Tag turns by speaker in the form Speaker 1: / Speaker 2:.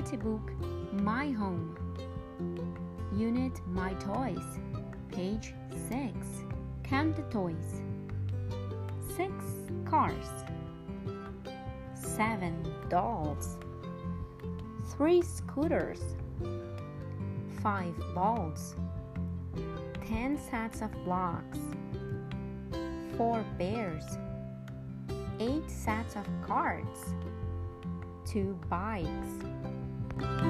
Speaker 1: activity book My Home. Unit My Toys, page 6. Count the toys. 6 cars. 7 dolls. 3 scooters. 5 balls. 10 sets of blocks. 4 bears. 8 sets of cards. 2 bikes.